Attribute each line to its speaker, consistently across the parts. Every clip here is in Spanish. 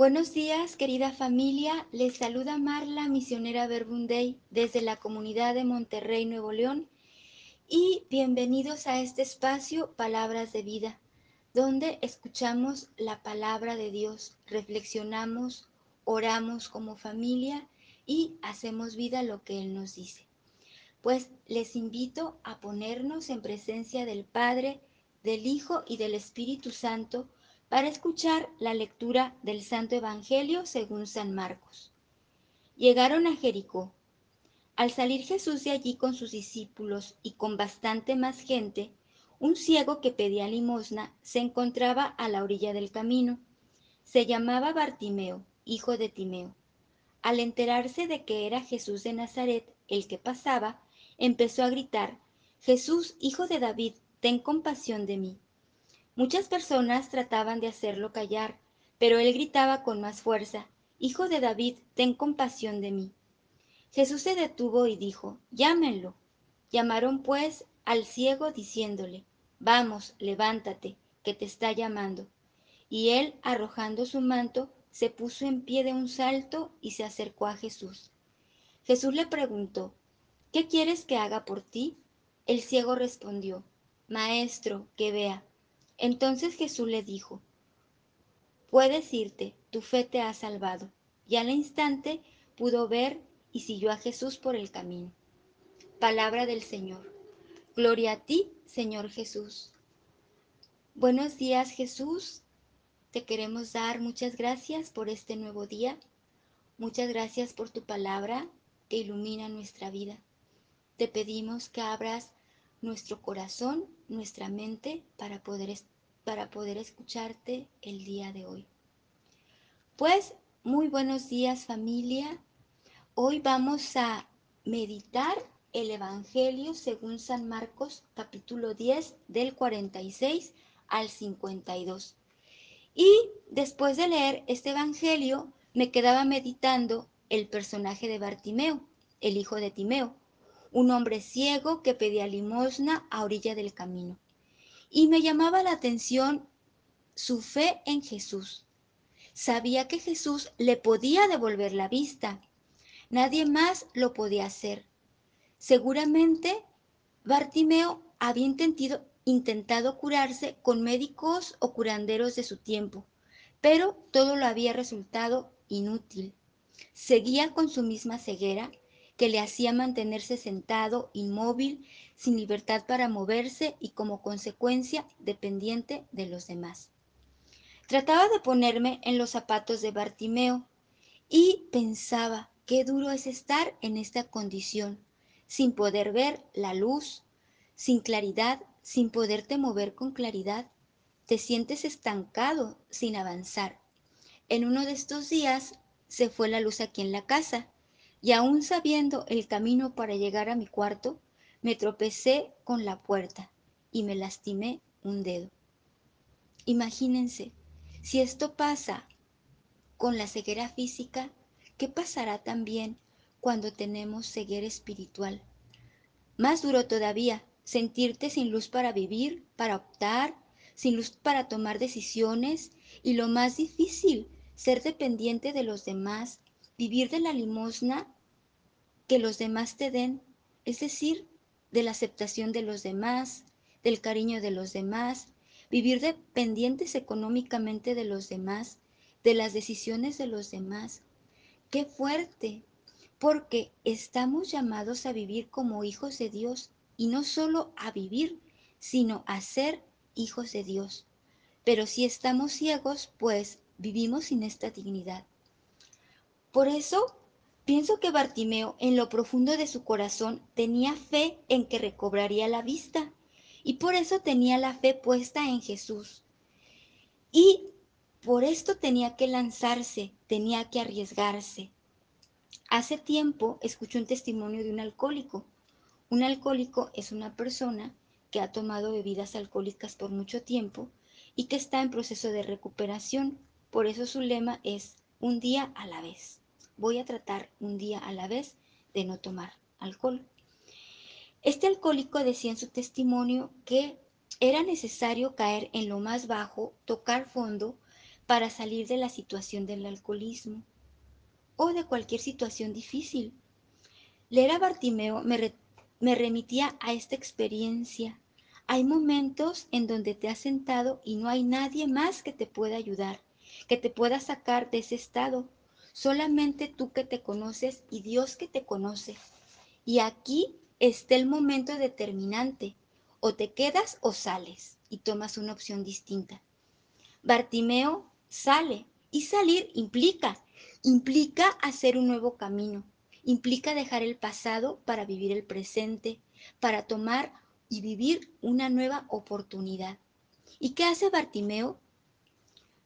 Speaker 1: Buenos días, querida familia. Les saluda Marla, misionera Verbunday, desde la comunidad de Monterrey, Nuevo León. Y bienvenidos a este espacio Palabras de Vida, donde escuchamos la palabra de Dios, reflexionamos, oramos como familia y hacemos vida lo que Él nos dice. Pues les invito a ponernos en presencia del Padre, del Hijo y del Espíritu Santo para escuchar la lectura del Santo Evangelio según San Marcos. Llegaron a Jericó. Al salir Jesús de allí con sus discípulos y con bastante más gente, un ciego que pedía limosna se encontraba a la orilla del camino. Se llamaba Bartimeo, hijo de Timeo. Al enterarse de que era Jesús de Nazaret el que pasaba, empezó a gritar, Jesús, hijo de David, ten compasión de mí. Muchas personas trataban de hacerlo callar, pero él gritaba con más fuerza, Hijo de David, ten compasión de mí. Jesús se detuvo y dijo, Llámenlo. Llamaron pues al ciego diciéndole, Vamos, levántate, que te está llamando. Y él, arrojando su manto, se puso en pie de un salto y se acercó a Jesús. Jesús le preguntó, ¿Qué quieres que haga por ti? El ciego respondió, Maestro, que vea. Entonces Jesús le dijo, puedes irte, tu fe te ha salvado. Y al instante pudo ver y siguió a Jesús por el camino. Palabra del Señor. Gloria a ti, Señor Jesús. Buenos días, Jesús. Te queremos dar muchas gracias por este nuevo día. Muchas gracias por tu palabra que ilumina nuestra vida. Te pedimos que abras nuestro corazón, nuestra mente para poder, para poder escucharte el día de hoy. Pues muy buenos días familia. Hoy vamos a meditar el Evangelio según San Marcos capítulo 10 del 46 al 52. Y después de leer este Evangelio me quedaba meditando el personaje de Bartimeo, el hijo de Timeo un hombre ciego que pedía limosna a orilla del camino. Y me llamaba la atención su fe en Jesús. Sabía que Jesús le podía devolver la vista. Nadie más lo podía hacer. Seguramente Bartimeo había intentado, curarse con médicos o curanderos de su tiempo, pero todo lo había resultado inútil. Seguía con su misma ceguera que le hacía mantenerse sentado, inmóvil, sin libertad para moverse y como consecuencia dependiente de los demás. Trataba de ponerme en los zapatos de Bartimeo y pensaba qué duro es estar en esta condición, sin poder ver la luz, sin claridad, sin poderte mover con claridad. Te sientes estancado, sin avanzar. En uno de estos días se fue la luz aquí en la casa y aún sabiendo el camino para llegar a mi cuarto, me tropecé con la puerta y me lastimé un dedo. Imagínense, si esto pasa con la ceguera física, ¿qué pasará también cuando tenemos ceguera espiritual? Más duro todavía, sentirte sin luz para vivir, para optar, sin luz para tomar decisiones y lo más difícil, ser dependiente de los demás, vivir de la limosna que los demás te den, es decir, de la aceptación de los demás, del cariño de los demás, vivir dependientes económicamente de los demás, de las decisiones de los demás. Qué fuerte, porque estamos llamados a vivir como hijos de Dios y no solo a vivir, sino a ser hijos de Dios. Pero si estamos ciegos, pues vivimos sin esta dignidad. Por eso pienso que Bartimeo en lo profundo de su corazón tenía fe en que recobraría la vista y por eso tenía la fe puesta en Jesús. Y por esto tenía que lanzarse, tenía que arriesgarse. Hace tiempo escuché un testimonio de un alcohólico. Un alcohólico es una persona que ha tomado bebidas alcohólicas por mucho tiempo y que está en proceso de recuperación. Por eso su lema es un día a la vez voy a tratar un día a la vez de no tomar alcohol. Este alcohólico decía en su testimonio que era necesario caer en lo más bajo, tocar fondo, para salir de la situación del alcoholismo o de cualquier situación difícil. Leer a Bartimeo me, me remitía a esta experiencia. Hay momentos en donde te has sentado y no hay nadie más que te pueda ayudar, que te pueda sacar de ese estado. Solamente tú que te conoces y Dios que te conoce. Y aquí está el momento determinante. O te quedas o sales y tomas una opción distinta. Bartimeo sale y salir implica, implica hacer un nuevo camino, implica dejar el pasado para vivir el presente, para tomar y vivir una nueva oportunidad. ¿Y qué hace Bartimeo?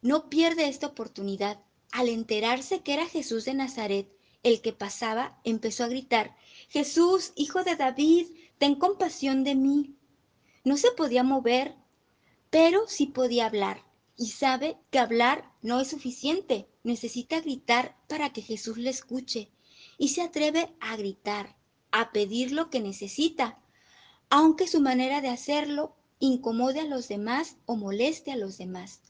Speaker 1: No pierde esta oportunidad. Al enterarse que era Jesús de Nazaret, el que pasaba, empezó a gritar, Jesús, hijo de David, ten compasión de mí. No se podía mover, pero sí podía hablar. Y sabe que hablar no es suficiente, necesita gritar para que Jesús le escuche. Y se atreve a gritar, a pedir lo que necesita, aunque su manera de hacerlo incomode a los demás o moleste a los demás.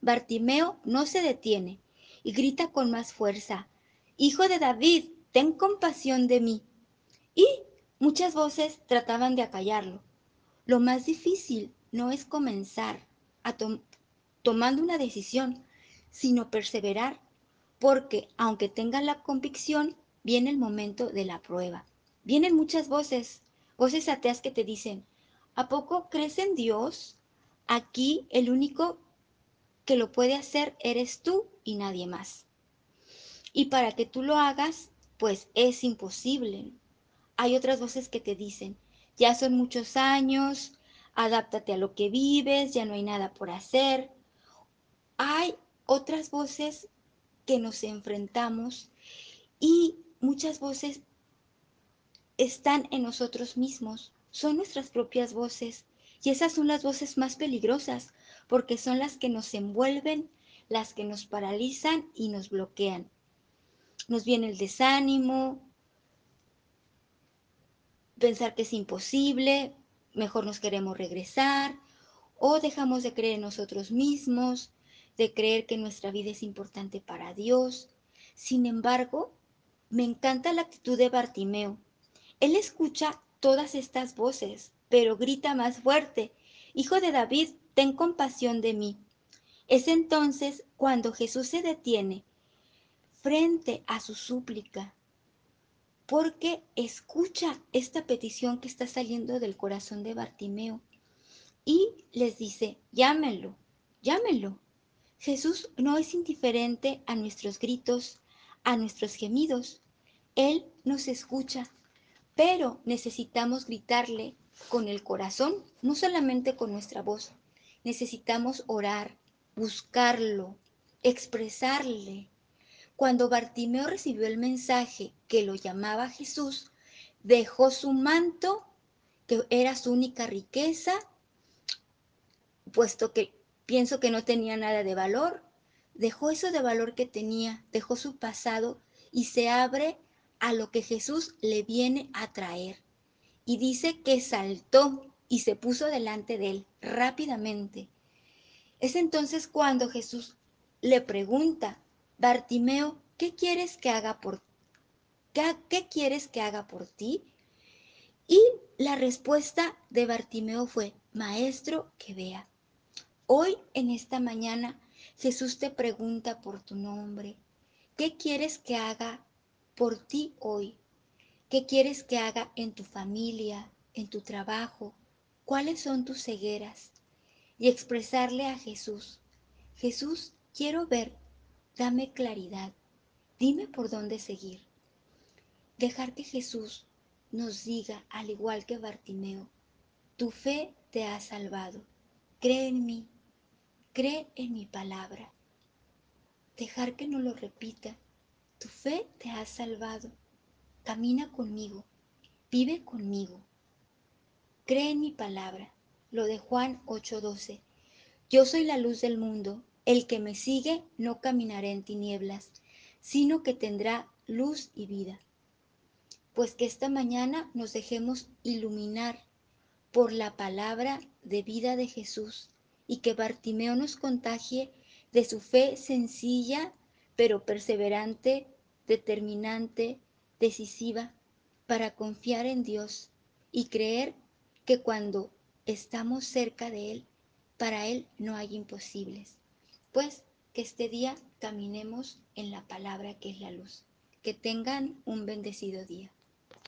Speaker 1: Bartimeo no se detiene y grita con más fuerza, Hijo de David, ten compasión de mí. Y muchas voces trataban de acallarlo. Lo más difícil no es comenzar a tomando una decisión, sino perseverar, porque aunque tengan la convicción, viene el momento de la prueba. Vienen muchas voces, voces ateas que te dicen, ¿a poco crees en Dios? Aquí el único que lo puede hacer eres tú y nadie más. Y para que tú lo hagas, pues es imposible. Hay otras voces que te dicen, ya son muchos años, adáptate a lo que vives, ya no hay nada por hacer. Hay otras voces que nos enfrentamos y muchas voces están en nosotros mismos, son nuestras propias voces y esas son las voces más peligrosas porque son las que nos envuelven, las que nos paralizan y nos bloquean. Nos viene el desánimo, pensar que es imposible, mejor nos queremos regresar o dejamos de creer en nosotros mismos, de creer que nuestra vida es importante para Dios. Sin embargo, me encanta la actitud de Bartimeo. Él escucha todas estas voces, pero grita más fuerte, Hijo de David, ten compasión de mí. Es entonces cuando Jesús se detiene frente a su súplica porque escucha esta petición que está saliendo del corazón de Bartimeo y les dice, llámenlo, llámenlo. Jesús no es indiferente a nuestros gritos, a nuestros gemidos. Él nos escucha, pero necesitamos gritarle con el corazón, no solamente con nuestra voz. Necesitamos orar, buscarlo, expresarle, cuando Bartimeo recibió el mensaje que lo llamaba Jesús, dejó su manto, que era su única riqueza, puesto que pienso que no tenía nada de valor, dejó eso de valor que tenía, dejó su pasado y se abre a lo que Jesús le viene a traer. Y dice que saltó y se puso delante de él rápidamente. Es entonces cuando Jesús le pregunta, Bartimeo, ¿qué quieres que haga por ¿Qué, ¿Qué quieres que haga por ti? Y la respuesta de Bartimeo fue, Maestro, que vea. Hoy, en esta mañana, Jesús te pregunta por tu nombre. ¿Qué quieres que haga por ti hoy? ¿Qué quieres que haga en tu familia, en tu trabajo? ¿Cuáles son tus cegueras? Y expresarle a Jesús, Jesús, quiero ver Dame claridad. Dime por dónde seguir. Dejar que Jesús nos diga, al igual que Bartimeo, tu fe te ha salvado. Cree en mí. Cree en mi palabra. Dejar que no lo repita. Tu fe te ha salvado. Camina conmigo. Vive conmigo. Cree en mi palabra. Lo de Juan 8:12. Yo soy la luz del mundo. El que me sigue no caminará en tinieblas, sino que tendrá luz y vida. Pues que esta mañana nos dejemos iluminar por la palabra de vida de Jesús y que Bartimeo nos contagie de su fe sencilla, pero perseverante, determinante, decisiva, para confiar en Dios y creer que cuando estamos cerca de Él, para Él no hay imposibles. Pues que este día caminemos en la palabra que es la luz. Que tengan un bendecido día.